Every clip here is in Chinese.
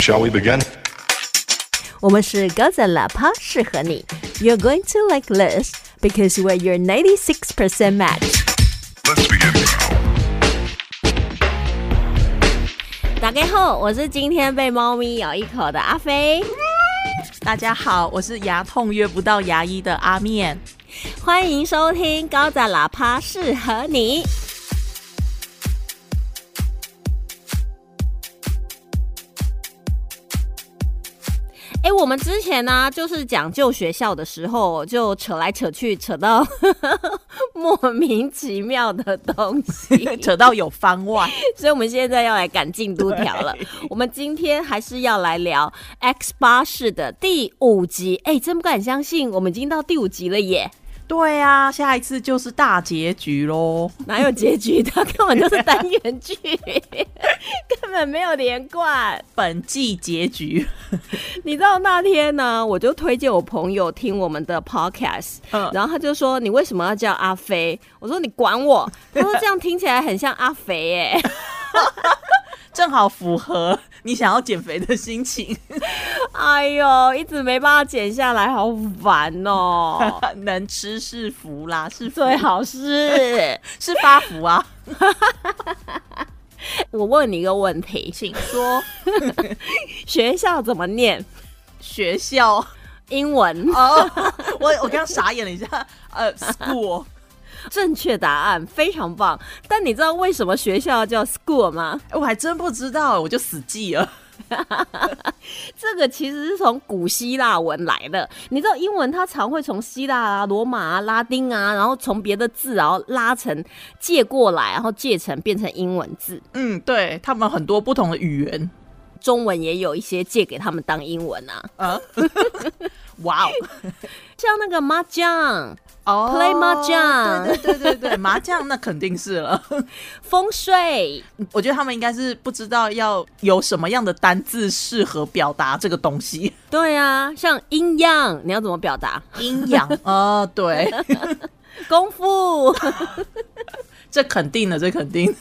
Shall we begin? 我们是高赞喇叭，适合你。You're going to like this because we're your 96% match. Let's begin now. 大家好，我是今天被猫咪咬一口的阿飞，大家好，我是牙痛约不到牙医的阿面。欢迎收听高赞喇叭，适合你。 哎，我们之前呢，就是讲旧学校的时候，就扯来扯去，扯到 莫名其妙的东西，扯到有番外，所以我们现在要来赶进度条了。我们今天还是要来聊 X 八式的第五集。哎，真不敢相信，我们已经到第五集了耶！对啊，下一次就是大结局喽。哪有结局的？根本就是单元剧，根本没有连贯。本季结局，你知道那天呢，我就推荐我朋友听我们的 podcast，嗯然后他就说：“你为什么要叫阿飞？”我说：“你管我。”他说：“这样听起来很像阿肥耶。正好符合你想要减肥的心情，”哎呦，一直没办法减下来，好烦哦。能吃是福啦，是最好是，是发福啊。我问你一个问题：请说。学校怎么念？学校。英文？哦，我我刚刚傻眼了一下，呃，school 正确答案非常棒。但你知道为什么学校叫 school 吗？哎我还真不知道，我就死记了。这个其实是从古希腊文来的。你知道英文它常会从希腊啊、罗马啊、拉丁啊，然后从别的字然后拉成借过来，然后借成变成英文字。嗯，对他们很多不同的语言中文也有一些借给他们当英文啊，啊，哇哦。像那个麻将、哦 Play 麻将对对对对对，麻将那肯定是了。风水。我觉得他们应该是不知道要有什么样的单字适合表达这个东西。对啊，像阴阳，你要怎么表达？阴阳啊，对，功夫。这肯定的，这肯定。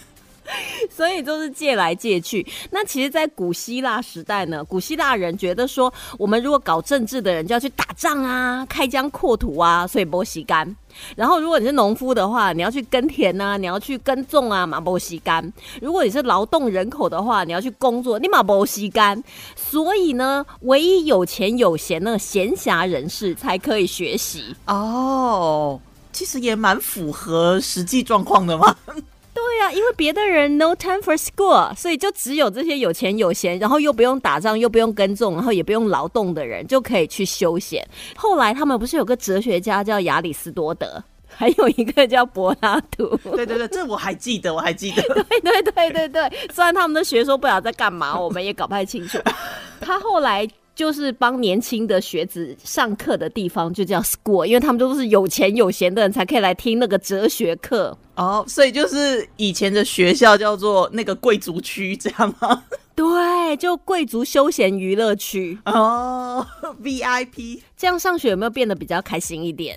所以都是借来借去。那其实，在古希腊时代呢，古希腊人觉得说，我们如果搞政治的人就要去打仗啊，开疆扩土啊，所以波西干。然后，如果你是农夫的话，你要去耕田啊，你要去耕种啊，马波西干。如果你是劳动人口的话，你要去工作，你马波西干。所以呢，唯一有钱有闲那个闲暇人士才可以学习。哦，其实也蛮符合实际状况的嘛。对呀、因为别的人 no time for school，所以就只有这些有钱有闲，然后又不用打仗，又不用耕种，然后也不用劳动的人就可以去休闲。后来他们不是有个哲学家叫亚里士多德，还有一个叫柏拉图。对对对，这我还记得，我还记得。对对对对对，虽然他们的学说不晓得在干嘛，我们也搞不太清楚。他后来。就是帮年轻的学子上课的地方就叫 school，因为他们都是有钱有闲的人才可以来听那个哲学课。哦，所以就是以前的学校叫做那个贵族区，这样吗？对，就贵族休闲娱乐区。哦，VIP。这样上学有没有变得比较开心一点？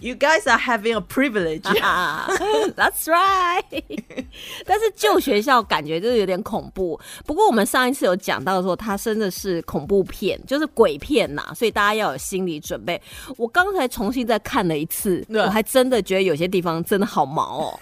You guys are having a privilege. 啊，That's right。但是旧学校感觉就是有点恐怖。不过我们上一次有讲到说，它真的是恐怖片，就是鬼片呐，所以大家要有心理准备。我刚才重新再看了一次，我还真的觉得有些地方真的好毛哦。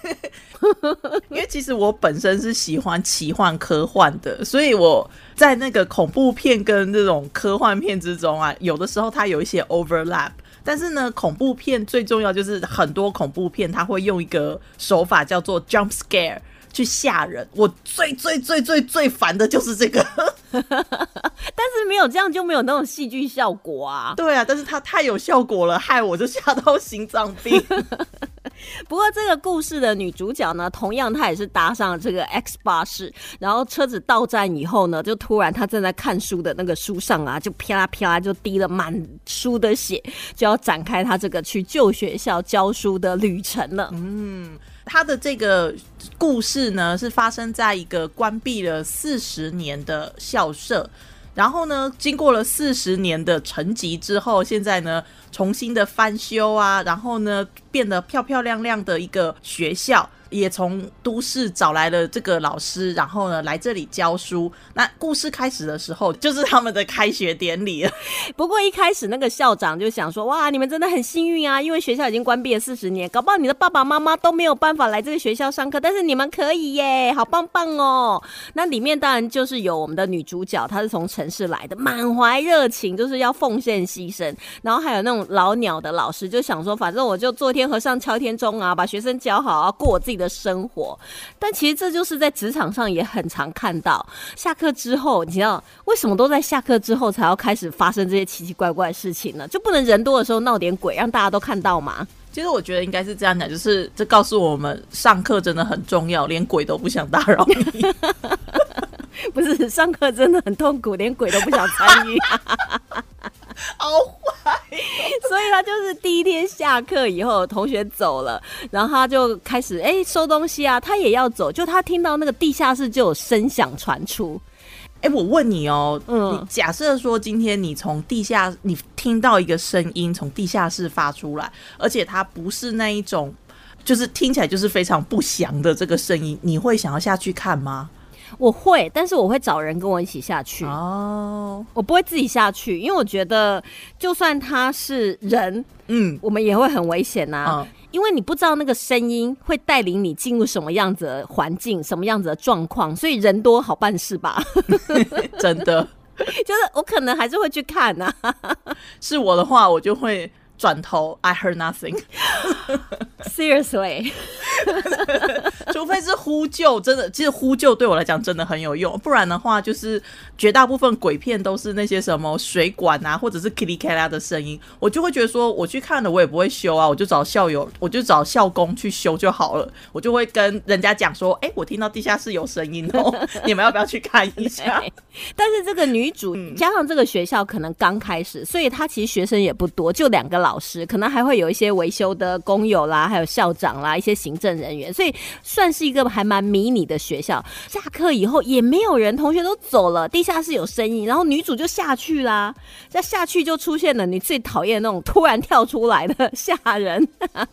因为其实我本身是喜欢奇幻科幻的，所以我在那个恐怖片跟这种科幻片之中啊，有的时候它有一些 overlap。但是呢，恐怖片最重要就是很多恐怖片它会用一个手法叫做 jump scare 去吓人。我最最最最最烦的就是这个。但是没有这样就没有那种戏剧效果啊。对啊，但是它太有效果了，害我就吓到心脏病。不过这个故事的女主角呢，同样她也是搭上了这个 X 巴士，然后车子到站以后呢，就突然她正在看书的那个书上啊，就啪啦啪啦就滴了满书的血，就要展开她这个去旧学校教书的旅程了。嗯，她的这个故事呢，是发生在一个关闭了四十年的校舍。然后呢，经过了四十年的沉寂之后，现在呢重新的翻修啊，然后呢变得漂漂亮亮的一个学校。也从都市找来了这个老师，然后呢来这里教书。那故事开始的时候，就是他们的开学典礼了。不过一开始那个校长就想说，哇，你们真的很幸运啊，因为学校已经关闭了四十年，搞不好你的爸爸妈妈都没有办法来这个学校上课，但是你们可以耶，好棒棒哦。那里面当然就是有我们的女主角，她是从城市来的，满怀热情，就是要奉献牺牲。然后还有那种老鸟的老师，就想说，反正我就做天和尚敲天钟啊，把学生教好啊，过我自己的生活。但其实这就是在职场上也很常看到，下课之后，你知道为什么都在下课之后才要开始发生这些奇奇怪怪的事情呢？就不能人多的时候闹点鬼，让大家都看到吗？其实我觉得应该是这样讲，就是这告诉我们上课真的很重要，连鬼都不想打扰你。不是上课真的很痛苦，连鬼都不想参与。好坏，所以他就是第一天下课以后，同学走了，然后他就开始哎收东西啊，他也要走，就他听到那个地下室就有声响传出。哎，我问你哦，嗯你假设说今天你从地下你听到一个声音从地下室发出来，而且它不是那一种，就是听起来就是非常不祥的这个声音，你会想要下去看吗？我会，但是我会找人跟我一起下去，哦，我不会自己下去，因为我觉得就算他是人，嗯。我们也会很危险呐、嗯。因为你不知道那个声音会带领你进入什么样子的环境、什么样子的状况，所以人多好办事吧。真的。就是我可能还是会去看呐、是我的话，我就会转头，I heard nothing。Seriously，除非是呼救，真的，其实呼救对我来讲真的很有用，不然的话，就是绝大部分鬼片都是那些什么水管啊，或者是 k i t t y 啦的声音，我就会觉得说，我去看了我也不会修啊，我就找校友，我就找校工去修就好了，我就会跟人家讲说，哎、我听到地下室有声音哦，你们要不要去看一下？但是这个女主、加上这个学校可能刚开始，所以她其实学生也不多，就两个老师，可能还会有一些维修的工友啦，还有校长啦，一些行政人员，所以算是一个还蛮迷你的学校。下课以后也没有人，同学都走了，地下室有声音，然后女主就下去啦。再下去就出现了你最讨厌的那种突然跳出来的吓人。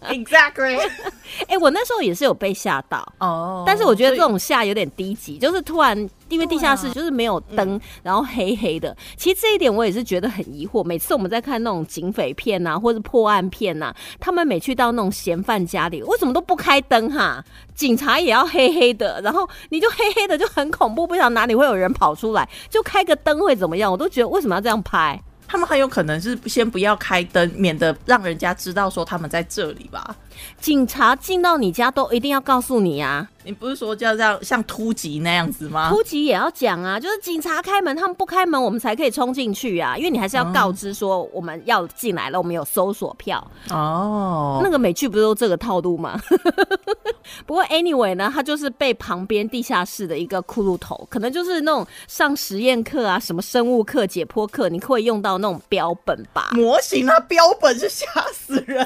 Exactly。哎、我那时候也是有被吓到。哦但是我觉得这种吓有点低级，就是突然因为地下室就是没有灯，然后黑黑的。其实这一点我也是觉得很疑惑。每次我们在看那种警匪片呐、或者破案片呐、他们每去到那种嫌犯家里，为什么都不开灯哈？警察也要黑黑的，然后你就黑黑的就很恐怖，不知道哪里会有人跑出来，就开个灯会怎么样？我都觉得为什么要这样拍？他们很有可能是先不要开灯，免得让人家知道说他们在这里吧。警察进到你家都一定要告诉你啊，你不是说叫这样像突击那样子吗？突击也要讲啊，就是警察开门，他们不开门，我们才可以冲进去啊。因为你还是要告知说我们要进来了，我们有搜索票。哦，那个美剧不是都这个套路吗？不过 anyway 呢，他就是被旁边地下室的一个骷髅头，可能就是那种上实验课啊、什么生物课、解剖课，你会用到那种标本吧？模型啊，标本是吓死人。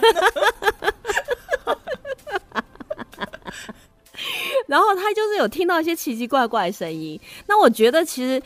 然后他就是有听到一些奇奇怪怪的声音。那我觉得其实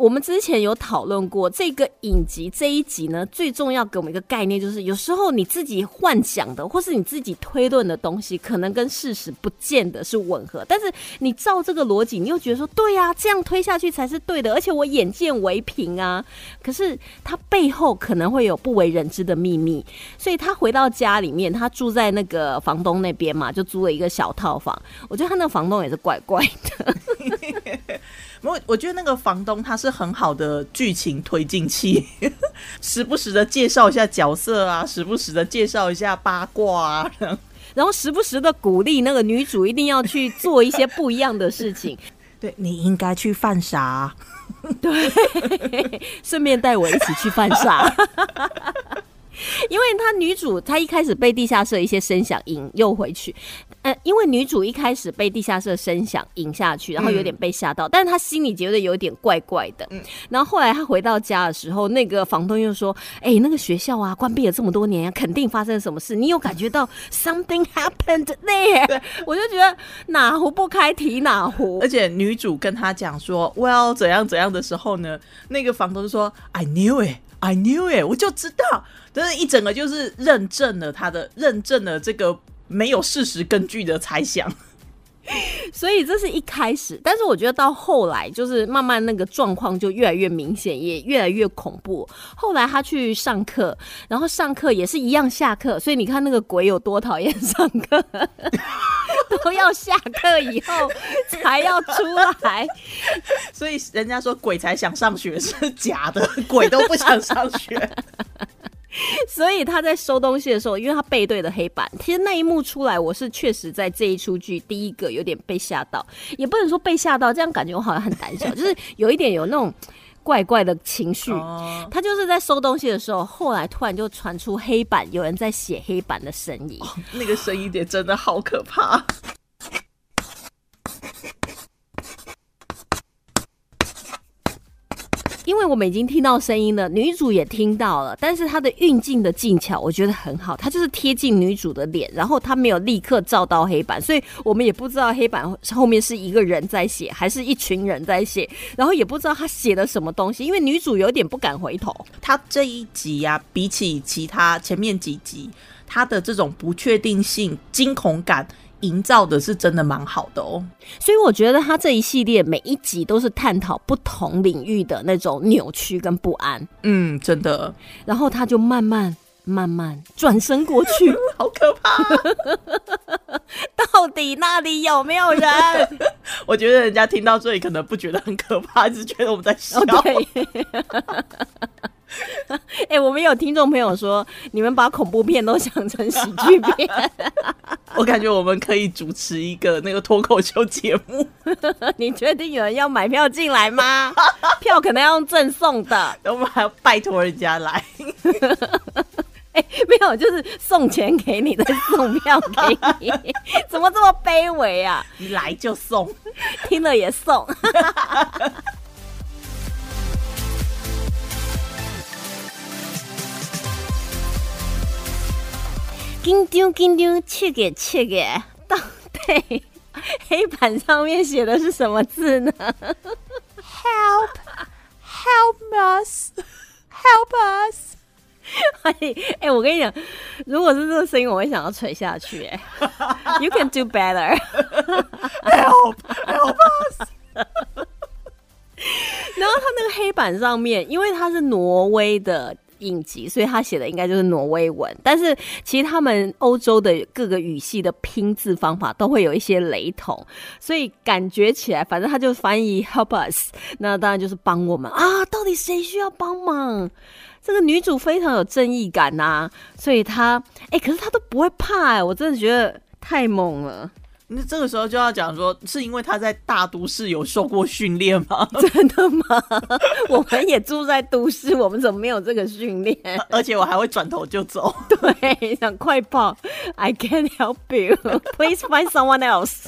我们之前有讨论过这个影集这一集呢，最重要给我们一个概念，就是有时候你自己幻想的或是你自己推论的东西，可能跟事实不见得是吻合。但是你照这个逻辑，你又觉得说，对呀、这样推下去才是对的，而且我眼见为凭啊。可是他背后可能会有不为人知的秘密，所以他回到家里面，他住在那个房东那边嘛，就租了一个小套房。我觉得他那个房东也是怪怪的。我我觉得那个房东他是很好的剧情推进器，时不时的介绍一下角色啊，时不时的介绍一下八卦啊。然后时不时的鼓励那个女主一定要去做一些不一样的事情，对你应该去犯傻。对顺便带我一起去犯傻。因为她女主她一开始被地下室一些声响引诱回去，呃，因为女主一开始被地下室的声响引下去，然后有点被吓到，但是她心里觉得有点怪怪的。嗯然后后来她回到家的时候，那个房东又说：“哎、那个学校啊，关闭了这么多年，肯定发生了什么事。你有感觉到 something happened there？” 我就觉得哪壶不开提哪壶而。且女主跟他讲说 “well 怎样怎样”的时候呢，那个房东就说 “I knew it, I knew it”，我就知道，就是一整个就是认证了他的认证了这个没有事实根据的猜想。所以这是一开始，但是我觉得到后来就是慢慢那个状况就越来越明显，也越来越恐怖。后来他去上课，然后上课也是一样下课，所以你看那个鬼有多讨厌上课，都要下课以后才要出来。所以人家说鬼才想上学是假的，鬼都不想上学。所以他在收东西的时候，因为他背对的黑板，其实那一幕出来，我是确实在这一出剧第一个有点被吓到，也不能说被吓到，这样感觉我好像很胆小，就是有一点有那种怪怪的情绪。哦，他就是在收东西的时候，后来突然就传出黑板有人在写黑板的声音。那个声音点真的好可怕。因为我们已经听到声音了，女主也听到了，但是她的运镜的技巧我觉得很好，她就是贴近女主的脸，然后她没有立刻照到黑板，所以我们也不知道黑板后面是一个人在写，还是一群人在写，然后也不知道她写的什么东西，因为女主有点不敢回头。她这一集呀、比起其他前面几集，她的这种不确定性、惊恐感营造的是真的蛮好的哦。所以我觉得他这一系列每一集都是探讨不同领域的那种扭曲跟不安，嗯，真的然后他就慢慢慢慢转身过去，好可怕。到底那里有没有人？我觉得人家听到这里可能不觉得很可怕，只是觉得我们在笑。哦，对。哎、我们有听众朋友说，你们把恐怖片都想成喜剧片，我感觉我们可以主持一个那个脱口秀节目，你确定有人要买票进来吗？票可能要用赠送的，我们还要拜托人家来。哎、没有，就是送钱给你，的送票给你，怎么这么卑微啊？你来就送。听了也送。紧张紧张，切给切给，到底黑板上面写的是什么字呢？Help! Help us! Help us! 哎、哎我跟你讲，如果是这个声音，我会想要垂下去、哎，You can do better。Help! Help us! 然后他那个黑板上面，因为他是挪威的应急，所以他写的应该就是挪威文。但是其实他们欧洲的各个语系的拼字方法都会有一些雷同，所以感觉起来，反正他就翻译 help us，那当然就是帮我们啊。到底谁需要帮忙？这个女主非常有正义感呐、所以她哎、可是她都不会怕哎、我真的觉得太猛了。那这个时候就要讲说，是因为他在大都市有受过训练吗？真的吗？我们也住在都市，我们怎么没有这个训练？而且我还会转头就走。对，想快跑，I can't help you. Please find someone else.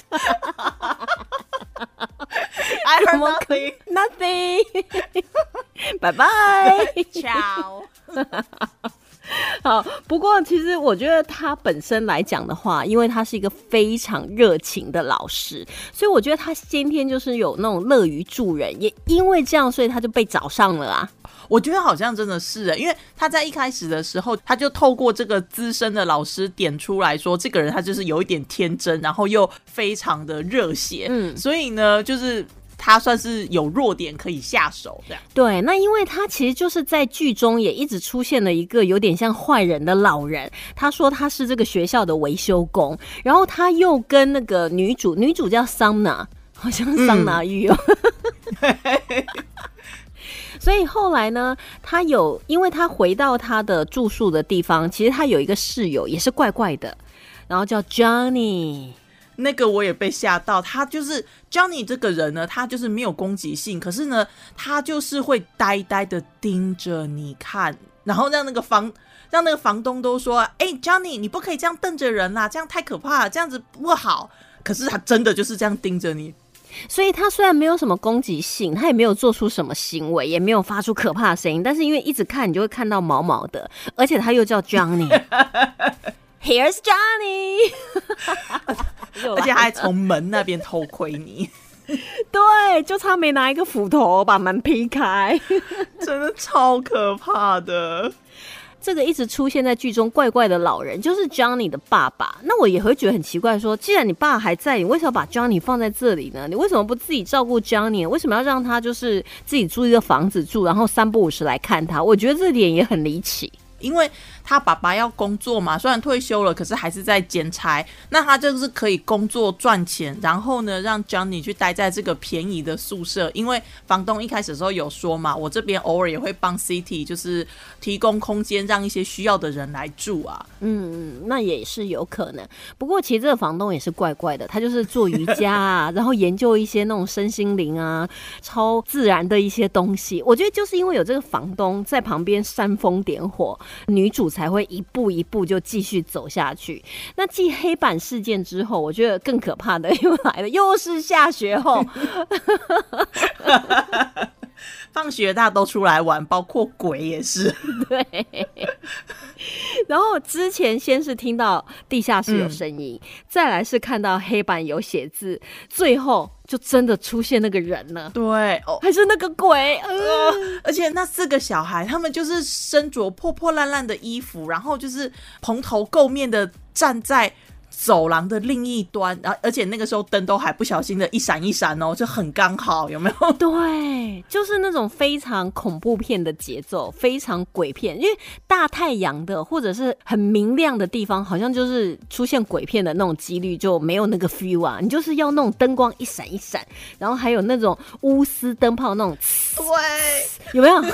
I 怎么 heard 可 nothing. Nothing. 拜拜。Ciao. 好，不过其实我觉得他本身来讲的话，因为他是一个非常热情的老师，所以我觉得他先天就是有那种乐于助人，也因为这样，所以他就被找上了啊。我觉得好像真的是欸，因为他在一开始的时候，他就透过这个资深的老师点出来说，这个人他就是有一点天真，然后又非常的热血，嗯所以呢，就是他算是有弱点可以下手这样。对，那因为他其实就是在剧中也一直出现了一个有点像坏人的老人。他说他是这个学校的维修工，然后他又跟那个女主，女主叫桑拿，好像桑拿浴哦。所以后来呢，他有，因为他回到他的住宿的地方，其实他有一个室友也是怪怪的，然后叫 Johnny。那个我也被吓到，他就是 Johnny 这个人呢，他就是没有攻击性，可是呢，他就是会呆呆的盯着你看，然后让那个房让那个房东都说：“哎、j o h n n y 你不可以这样瞪着人啦，这样太可怕了，这样子不好。”可是他真的就是这样盯着你，所以他虽然没有什么攻击性，他也没有做出什么行为，也没有发出可怕的声音，但是因为一直看，你就会看到毛毛的，而且他又叫 Johnny。Here's Johnny，而且还从门那边偷窥你，对，就差没拿一个斧头把门劈开。真的超可怕的。这个一直出现在剧中怪怪的老人就是 Johnny 的爸爸。那我也会觉得很奇怪，说既然你爸还在，你为什么把 Johnny 放在这里呢？你为什么不自己照顾 Johnny？为什么要让他就是自己租一个房子住，然后三不五时来看他？我觉得这点也很离奇。因为他爸爸要工作嘛，虽然退休了，可是还是在兼差。那他就是可以工作赚钱，然后呢，让 Johnny 去待在这个便宜的宿舍。因为房东一开始的时候有说嘛，我这边偶尔也会帮 City 就是提供空间，让一些需要的人来住啊。嗯，那也是有可能。不过其实这个房东也是怪怪的，他就是做瑜伽啊，然后研究一些那种身心灵啊、超自然的一些东西。我觉得就是因为有这个房东在旁边煽风点火。女主才会一步一步就继续走下去。那继黑板事件之后，我觉得更可怕的又来了，又是下学后，放学大家都出来玩，包括鬼也是。对。然后之前先是听到地下室有声音，再来是看到黑板有写字，最后。就真的出现那个人了，对，哦，还是那个鬼，呃而且那四个小孩，他们就是身着破破烂烂的衣服，然后就是蓬头垢面的站在。走廊的另一端，然后而且那个时候灯都还不小心的一闪一闪哦，就很刚好，有没有？对，就是那种非常恐怖片的节奏，非常鬼片。因为大太阳的或者是很明亮的地方，好像就是出现鬼片的那种几率就没有那个 feel 啊。你就是要那种灯光一闪一闪，然后还有那种钨丝灯泡那种，对，有没有？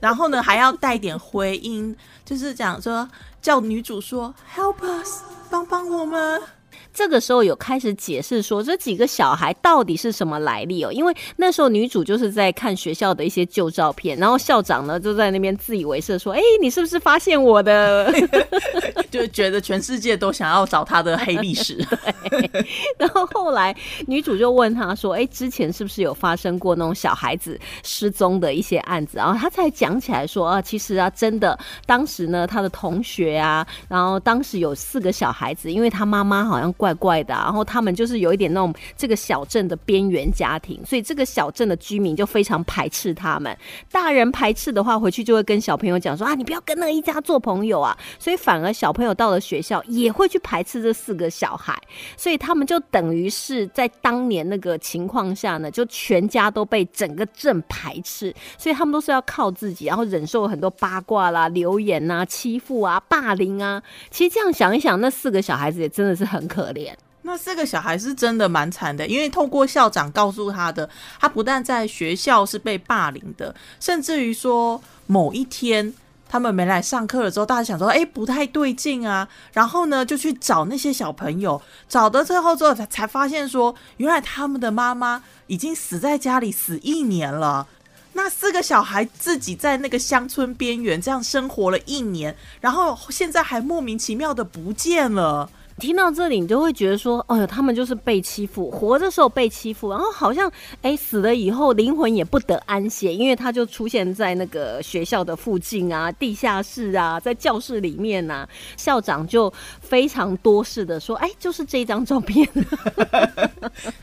然后呢，还要带点回音，就是讲说叫女主说 help us。帮帮我们！这个时候有开始解释说这几个小孩到底是什么来历哦，因为那时候女主就是在看学校的一些旧照片，然后校长呢就在那边自以为是说：“哎，你是不是发现我的？” 就觉得全世界都想要找他的黑历史。对。然后后来女主就问他说：“哎，之前是不是有发生过那种小孩子失踪的一些案子？”然后他才讲起来说：“啊，其实啊，真的，当时呢，他的同学啊，然后当时有四个小孩子，因为他妈妈好像怪。”怪怪的，然后他们就是有一点那种这个小镇的边缘家庭，所以这个小镇的居民就非常排斥他们。大人排斥的话，回去就会跟小朋友讲说啊，你不要跟那一家做朋友啊。所以反而小朋友到了学校也会去排斥这四个小孩，所以他们就等于是在当年那个情况下呢，就全家都被整个镇排斥，所以他们都是要靠自己，然后忍受很多八卦啦、留言啊、欺负啊、霸凌啊。其实这样想一想，那四个小孩子也真的是很可怜。那四个小孩是真的蛮惨的，因为透过校长告诉他的，他不但在学校是被霸凌的，甚至于说某一天他们没来上课了之后，大家想说，哎，不太对劲啊，然后呢就去找那些小朋友，找到最后之后才才发现说，原来他们的妈妈已经死在家里死一年了。那四个小孩自己在那个乡村边缘这样生活了一年，然后现在还莫名其妙的不见了。听到这里，你就会觉得说，哎呦，他们就是被欺负，活着时候被欺负，然后好像，哎，死了以后灵魂也不得安歇，因为他就出现在那个学校的附近啊，地下室啊，在教室里面呐，校长就非常多事的说，哎，就是这张照片，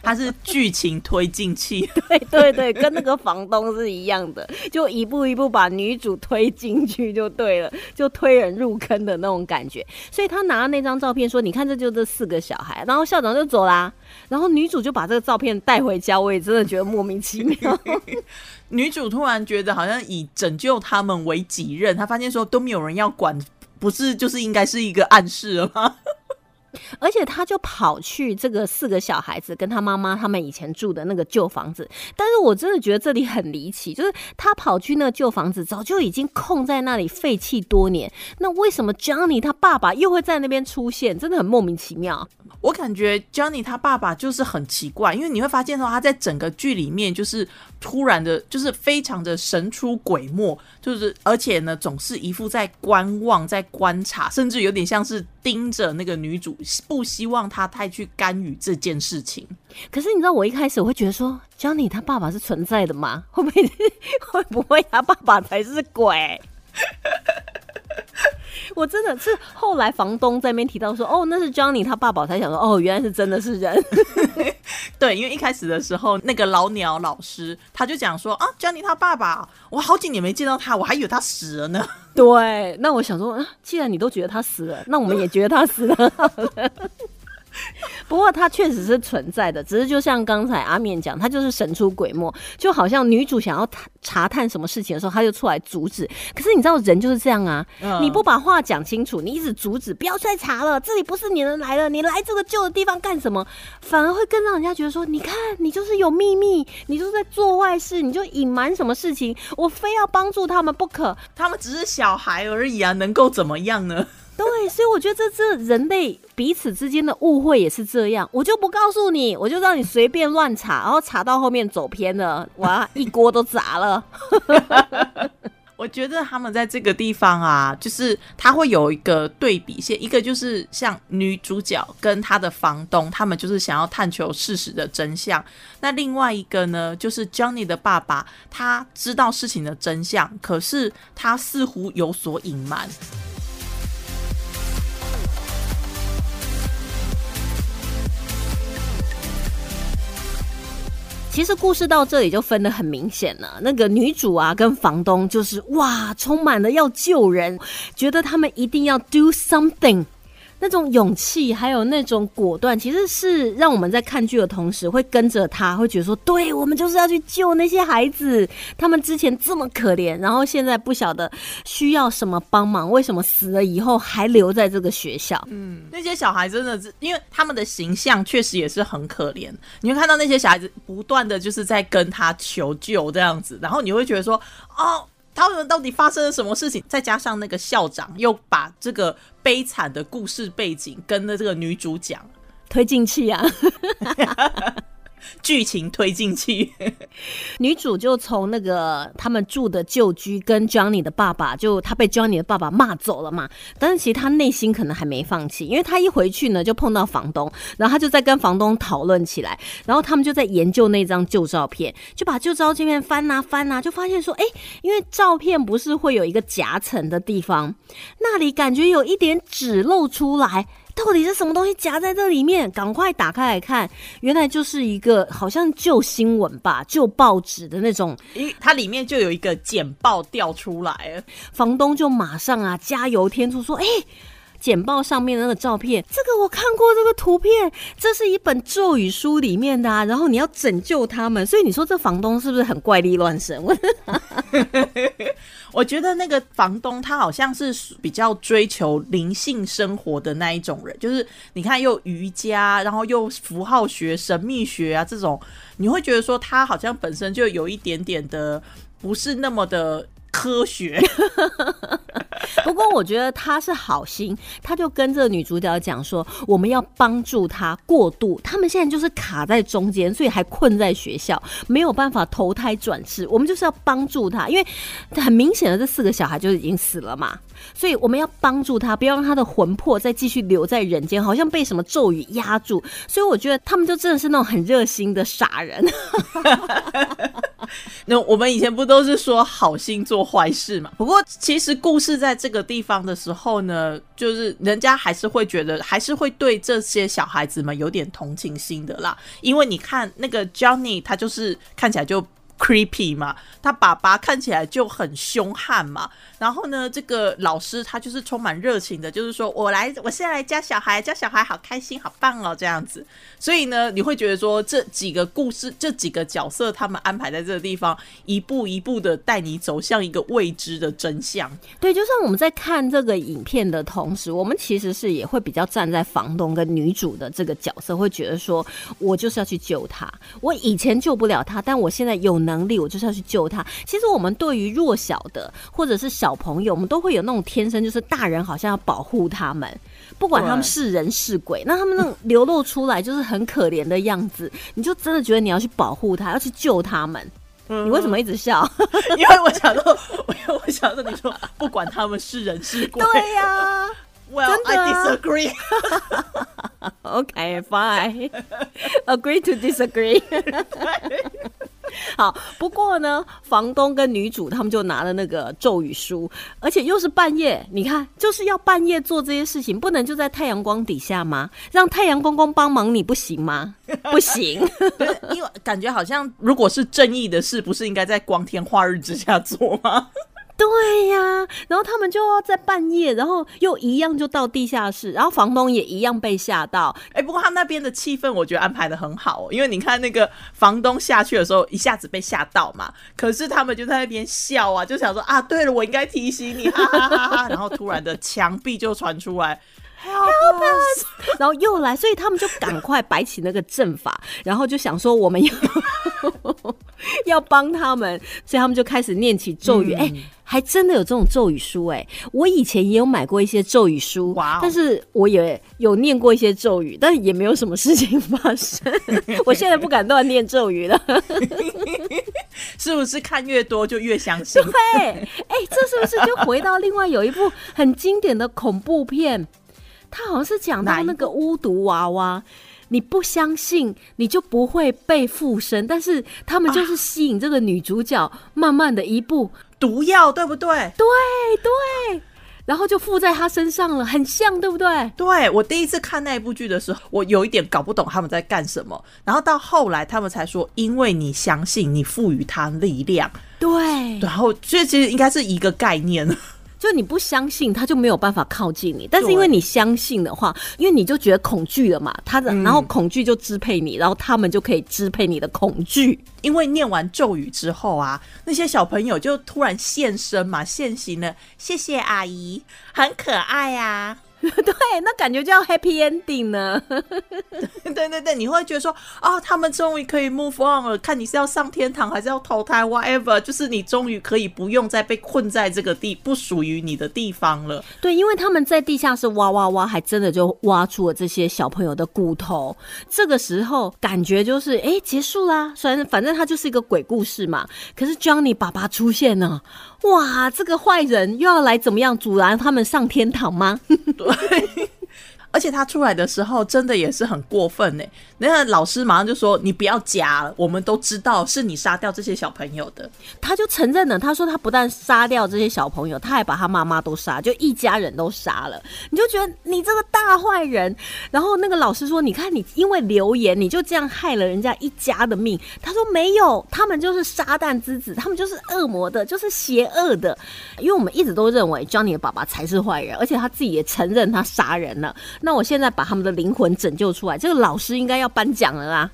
他是剧情推进器，对对对，跟那个房东是一样的，就一步一步把女主推进去就对了，就推人入坑的那种感觉，所以他拿那张照片说，你看。这就这四个小孩，然后校长就走啦，然后女主就把这个照片带回家，我也真的觉得莫名其妙。女主突然觉得好像以拯救他们为己任，她发现说都没有人要管，不是就是应该是一个暗示了吗？而且他就跑去这个四个小孩子跟他妈妈他们以前住的那个旧房子，但是我真的觉得这里很离奇，就是他跑去那旧房子，早就已经空在那里废弃多年，那为什么 Johnny 他爸爸又会在那边出现？真的很莫名其妙。我感觉 Johnny 他爸爸就是很奇怪，因为你会发现说他在整个剧里面就是突然的，就是非常的神出鬼没，就是而且呢总是一副在观望、在观察，甚至有点像是盯着那个女主。不希望他太去干预这件事情。可是你知道，我一开始我会觉得说 Joni，他爸爸是存在的吗？会不会会不会他爸爸才是鬼？我真的是后来房东在那边提到说，哦，那是 Johnny 他爸爸，才想说，哦，原来是真的是人。对，因为一开始的时候，那个老鸟老师他就讲说啊，Johnny 他爸爸，我好几年没见到他，我还以为他死了呢。对，那我想说，啊既然你都觉得他死了，那我们也觉得他死了。不过他确实是存在的，只是就像刚才阿面讲，他就是神出鬼没，就好像女主想要查查探什么事情的时候，他就出来阻止。可是你知道人就是这样啊，嗯你不把话讲清楚，你一直阻止，不要再查了，这里不是你能来了，你来这个旧的地方干什么？反而会更让人家觉得说，你看你就是有秘密，你就是在做坏事，你就隐瞒什么事情，我非要帮助他们不可。他们只是小孩而已啊，能够怎么样呢？对，所以我觉得这这人类彼此之间的误会也是这样，我就不告诉你，我就让你随便乱查，然后查到后面走偏了，哇，一锅都砸了。我觉得他们在这个地方啊，就是他会有一个对比线，一个就是像女主角跟她的房东，他们就是想要探求事实的真相。那另外一个呢，就是 Johnny 的爸爸，他知道事情的真相，可是他似乎有所隐瞒。其实故事到这里就分得很明显了，那个女主啊跟房东就是哇，充满了要救人，觉得他们一定要 do something。那种勇气，还有那种果断，其实是让我们在看剧的同时会跟着他，会觉得说，对我们就是要去救那些孩子，他们之前这么可怜，然后现在不晓得需要什么帮忙，为什么死了以后还留在这个学校？嗯那些小孩真的是，因为他们的形象确实也是很可怜。你会看到那些小孩子不断的就是在跟他求救这样子，然后你会觉得说，哦，他们到底发生了什么事情？再加上那个校长又把这个悲惨的故事背景跟了这个女主讲，推进器啊！剧情推进去。女主就从那个他们住的旧居跟 Johnny 的爸爸，就他被 Johnny 的爸爸骂走了嘛。但是其实他内心可能还没放弃，因为他一回去呢就碰到房东，然后他就在跟房东讨论起来，然后他们就在研究那张旧照片，就把旧照片翻啊翻啊，就发现说，哎，因为照片不是会有一个夹层的地方，那里感觉有一点纸露出来。到底是什么东西夹在这里面？赶快打开来看，原来就是一个好像旧新闻吧、旧报纸的那种。因为它里面就有一个简报掉出来了，房东就马上啊加油添醋说：“哎、简报上面的那个照片，这个我看过，这个图片，这是一本咒语书里面的啊。然后你要拯救他们，所以你说这房东是不是很怪力乱神？我 我觉得那个房东他好像是比较追求灵性生活的那一种人，就是你看又瑜伽，然后又符号学、神秘学啊这种，你会觉得说他好像本身就有一点点的不是那么的科学。不过我觉得他是好心，他就跟这个女主角讲说，我们要帮助他过渡。他们现在就是卡在中间，所以还困在学校，没有办法投胎转世。我们就是要帮助他，因为很明显的这四个小孩就已经死了嘛，所以我们要帮助他，不要让他的魂魄再继续留在人间，好像被什么咒语压住。所以我觉得他们就真的是那种很热心的傻人。那我们以前不都是说好心做坏事嘛？不过其实故事在这个地方的时候呢，就是人家还是会觉得，还是会对这些小孩子们有点同情心的啦。因为你看那个 Johnny，他就是看起来就 creepy 嘛，他爸爸看起来就很凶悍嘛。然后呢，这个老师他就是充满热情的，就是说我来，我现在来教小孩，教小孩好开心，好棒哦，这样子。所以呢，你会觉得说这几个故事，这几个角色，他们安排在这个地方，一步一步的带你走向一个未知的真相。对，就算我们在看这个影片的同时，我们其实是也会比较站在房东跟女主的这个角色，会觉得说，我就是要去救他。我以前救不了他，但我现在有能力，我就是要去救他。其实我们对于弱小的或者是小朋友，我们都会有那种天生就是大人好像要保护他们，不管他们是人是鬼，那他们那种流露出来就是很可怜的样子，你就真的觉得你要去保护他，要去救他们。你为什么一直笑？因为我想到，因为我想到你说，不管他们是人是鬼对呀、，Well I 啊 disagree。Okay, fine. Agree to disagree. 好，不过呢，房东跟女主他们就拿了那个咒语书，而且又是半夜，你看，就是要半夜做这些事情，不能就在太阳光底下吗？让太阳公公帮忙你不行吗？不行，对因为感觉好像如果是正义的事，不是应该在光天化日之下做吗？对呀，然后他们就要在半夜，然后又一样就到地下室，然后房东也一样被吓到，哎、不过他们那边的气氛我觉得安排的很好、哦，因为你看那个房东下去的时候，一下子被吓到嘛，可是他们就在那边笑啊，就想说啊，对了，我应该提醒你，哈哈哈哈，然后突然的墙壁就传出来。Help us！然后又来，所以他们就赶快摆起那个阵法，然后就想说我们要 要帮他们，所以他们就开始念起咒语。哎、还真的有这种咒语书哎、我以前也有买过一些咒语书，哇哦但是我也有念过一些咒语，但也没有什么事情发生。我现在不敢乱念咒语了。是不是看越多就越相信？对，哎、这是不是就回到另外有一部很经典的恐怖片？他好像是讲到那个巫毒娃娃。你不相信，你就不会被附身。但是他们就是吸引这个女主角，慢慢的一步，毒药对不对？对对，然后就附在她身上了，很像，对不对？对我第一次看那部剧的时候，我有一点搞不懂他们在干什么，然后到后来他们才说，因为你相信，你赋予他力量，对，然后所以其实应该是一个概念。就你不相信，他就没有办法靠近你。但是因为你相信的话，因为你就觉得恐惧了嘛，他的、然后恐惧就支配你，然后他们就可以支配你的恐惧。因为念完咒语之后啊，那些小朋友就突然现身嘛，现形了。谢谢阿姨，很可爱啊。对，那感觉就要 happy ending 呢。对对对，你会觉得说，哦，他们终于可以 move on 了，看你是要上天堂还是要投胎，whatever，就是你终于可以不用再被困在这个地不属于你的地方了。对，因为他们在地下室挖挖挖，还真的就挖出了这些小朋友的骨头。这个时候感觉就是，哎，结束啦。虽然反正它就是一个鬼故事嘛，可是 Johnny 爸爸出现了，哇，这个坏人又要来怎么样阻拦他们上天堂吗？like 而且他出来的时候，真的也是很过分呢。那个老师马上就说：“你不要夹了，我们都知道是你杀掉这些小朋友的。他就承认了，他说他不但杀掉这些小朋友，他还把他妈妈都杀，就一家人都杀了。你就觉得你这个大坏人。然后那个老师说：“你看你因为留言，你就这样害了人家一家的命。”他说：“没有，他们就是撒旦之子，他们就是恶魔的，就是邪恶的。因为我们一直都认为 Johnny 的爸爸才是坏人，而且他自己也承认他杀人了。那我现在把他们的灵魂拯救出来，这个老师应该要颁奖了啦，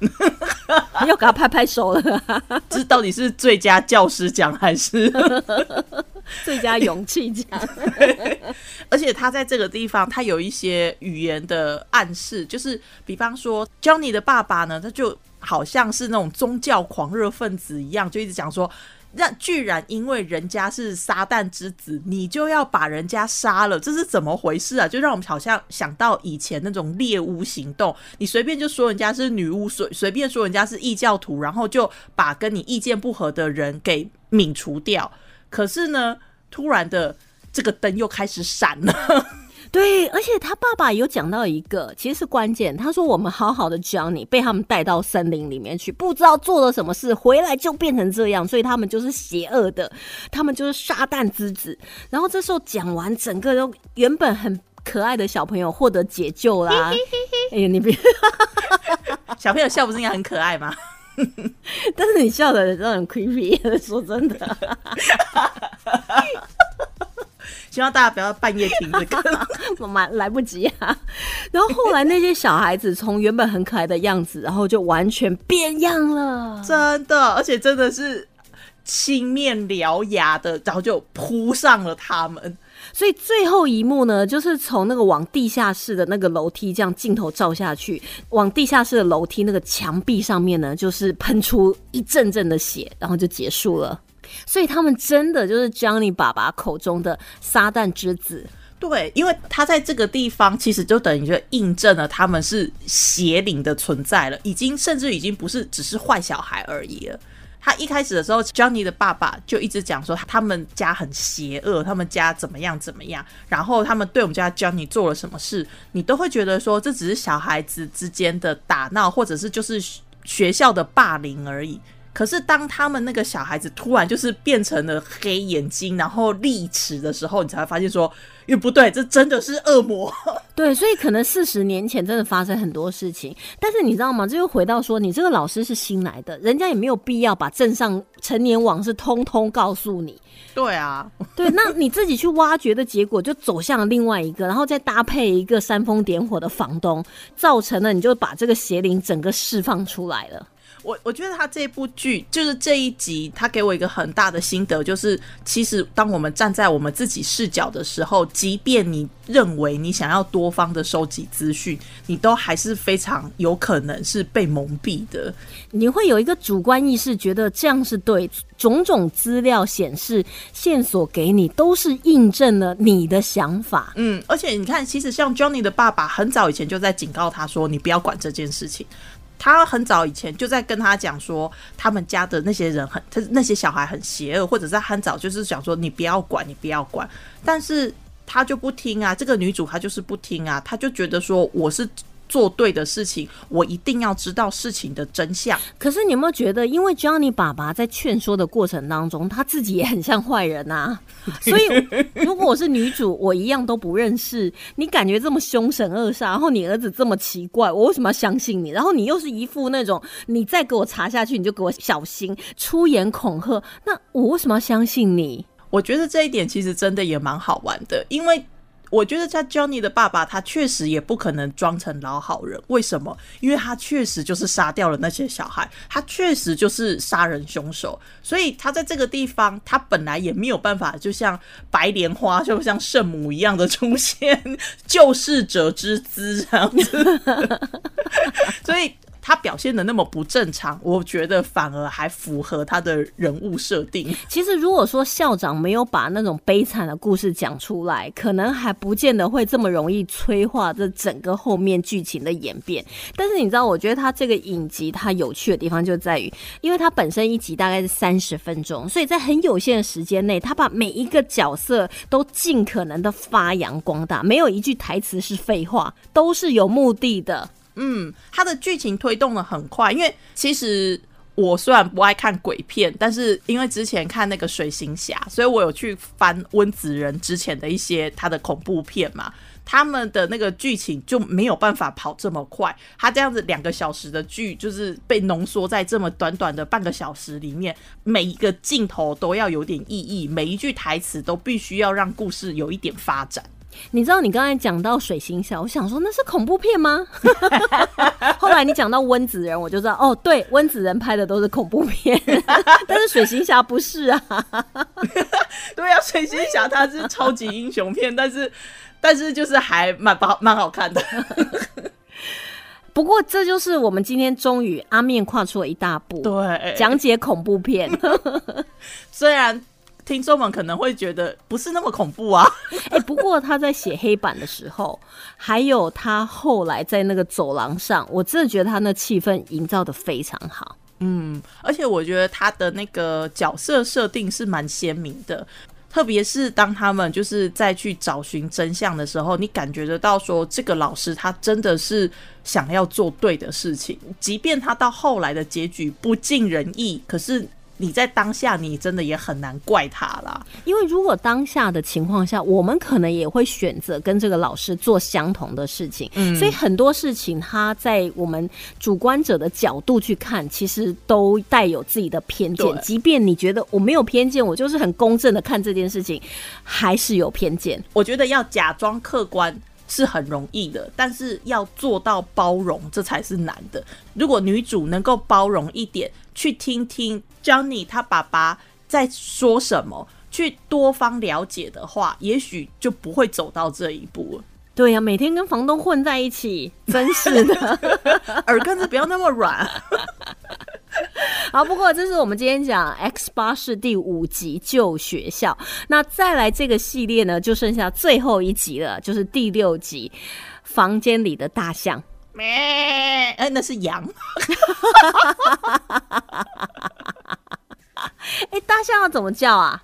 要给他拍拍手了。”这到底是最佳教师奖还是？最佳勇气奖。而且他在这个地方，他有一些语言的暗示，就是比方说，Johnny 的爸爸呢，他就好像是那种宗教狂热分子一样，就一直讲说。那居然因为人家是撒旦之子，你就要把人家杀了，这是怎么回事啊？就让我们好像想到以前那种猎巫行动，你随便就说人家是女巫，随随便说人家是异教徒，然后就把跟你意见不合的人给泯除掉。可是呢，突然的这个灯又开始闪了。对，而且他爸爸有讲到一个，其实是关键。他说：“我们好好的 Johnny 被他们带到森林里面去，不知道做了什么事，回来就变成这样，所以他们就是邪恶的，他们就是撒旦之子。”然后这时候讲完，整个都原本很可爱的小朋友获得解救啦。哎呀，你别，小朋友笑不是应该很可爱吗？但是你笑的让人 creepy。说真的，希望大家不要半夜听这个。妈妈来不及啊。然后后来那些小孩子从原本很可爱的样子，然后就完全变样了。真的，而且真的是青面獠牙的，然后就扑上了他们。所以最后一幕呢，就是从那个往地下室的那个楼梯这样镜头照下去，往地下室的楼梯那个墙壁上面呢，就是喷出一阵阵的血，然后就结束了。所以他们真的就是 Johnny 爸爸口中的撒旦之子。对，因为他在这个地方，其实就等于就印证了他们是邪灵的存在了，已经甚至已经不是只是坏小孩而已了。他一开始的时候，Johnny 的爸爸就一直讲说他们家很邪恶，他们家怎么样怎么样，然后他们对我们家 Johnny 做了什么事，你都会觉得说这只是小孩子之间的打闹，或者是就是学校的霸凌而已。可是当他们那个小孩子突然就是变成了黑眼睛，然后利齿的时候，你才会发现说，因为不对，这真的是恶魔。对，所以可能四十年前真的发生很多事情，但是你知道吗？这又回到说，你这个老师是新来的，人家也没有必要把镇上陈年往事通通告诉你。对啊，对，那你自己去挖掘的结果，就走向了另外一个，然后再搭配一个煽风点火的房东，造成了你就把这个邪灵整个释放出来了。我我觉得他这部剧就是这一集，他给我一个很大的心得，就是其实当我们站在我们自己视角的时候，即便你认为你想要多方的收集资讯，你都还是非常有可能是被蒙蔽的。你会有一个主观意识，觉得这样是对。种种资料显示，线索给你都是印证了你的想法。嗯，而且你看，其实像 Johnny 的爸爸很早以前就在警告他说：“你不要管这件事情。”他很早以前就在跟他讲说，他们家的那些人很，他那些小孩很邪恶，或者在很早就是想说你不要管，你不要管。但是他就不听啊，这个女主她就是不听啊，她就觉得说我是。做对的事情，我一定要知道事情的真相。可是你有没有觉得，因为 Johnny 爸爸在劝说的过程当中，他自己也很像坏人啊？所以如果我是女主，我一样都不认识你，感觉这么凶神恶煞，然后你儿子这么奇怪，我为什么要相信你？然后你又是一副那种，你再给我查下去，你就给我小心，出言恐吓，那我为什么要相信你？我觉得这一点其实真的也蛮好玩的，因为。我觉得他 Johnny 的爸爸，他确实也不可能装成老好人。为什么？因为他确实就是杀掉了那些小孩，他确实就是杀人凶手。所以他在这个地方，他本来也没有办法，就像白莲花，就像圣母一样的出现救世者之姿这样子。所以。他表现的那么不正常，我觉得反而还符合他的人物设定。其实，如果说校长没有把那种悲惨的故事讲出来，可能还不见得会这么容易催化这整个后面剧情的演变。但是，你知道，我觉得他这个影集它有趣的地方就在于，因为它本身一集大概是三十分钟，所以在很有限的时间内，他把每一个角色都尽可能的发扬光大，没有一句台词是废话，都是有目的的。嗯，它的剧情推动的很快，因为其实我虽然不爱看鬼片，但是因为之前看那个水行侠，所以我有去翻温子仁之前的一些他的恐怖片嘛，他们的那个剧情就没有办法跑这么快，他这样子两个小时的剧就是被浓缩在这么短短的半个小时里面，每一个镜头都要有点意义，每一句台词都必须要让故事有一点发展。你知道你刚才讲到水星侠，我想说那是恐怖片吗？后来你讲到温子仁，我就知道哦，对，温子仁拍的都是恐怖片，但是水星侠不是啊。对啊，水星侠他是超级英雄片，但是但是就是还蛮好蛮好看的。不过这就是我们今天终于阿面跨出了一大步，对，讲解恐怖片，虽然。听众们可能会觉得不是那么恐怖啊，哎，不过他在写黑板的时候，还有他后来在那个走廊上，我真的觉得他那气氛营造的非常好。嗯，而且我觉得他的那个角色设定是蛮鲜明的，特别是当他们就是在去找寻真相的时候，你感觉得到说这个老师他真的是想要做对的事情，即便他到后来的结局不尽人意，可是。你在当下，你真的也很难怪他啦。因为如果当下的情况下，我们可能也会选择跟这个老师做相同的事情。嗯，所以很多事情，他在我们主观者的角度去看，其实都带有自己的偏见。即便你觉得我没有偏见，我就是很公正的看这件事情，还是有偏见。我觉得要假装客观。是很容易的，但是要做到包容，这才是难的。如果女主能够包容一点，去听听 Johnny 他爸爸在说什么，去多方了解的话，也许就不会走到这一步。对呀，每天跟房东混在一起，真是的，耳根子不要那么软。好，不过这是我们今天讲《X 八是第五集旧学校，那再来这个系列呢，就剩下最后一集了，就是第六集《房间里的大象》。哎，那是羊。哎，大象要怎么叫啊？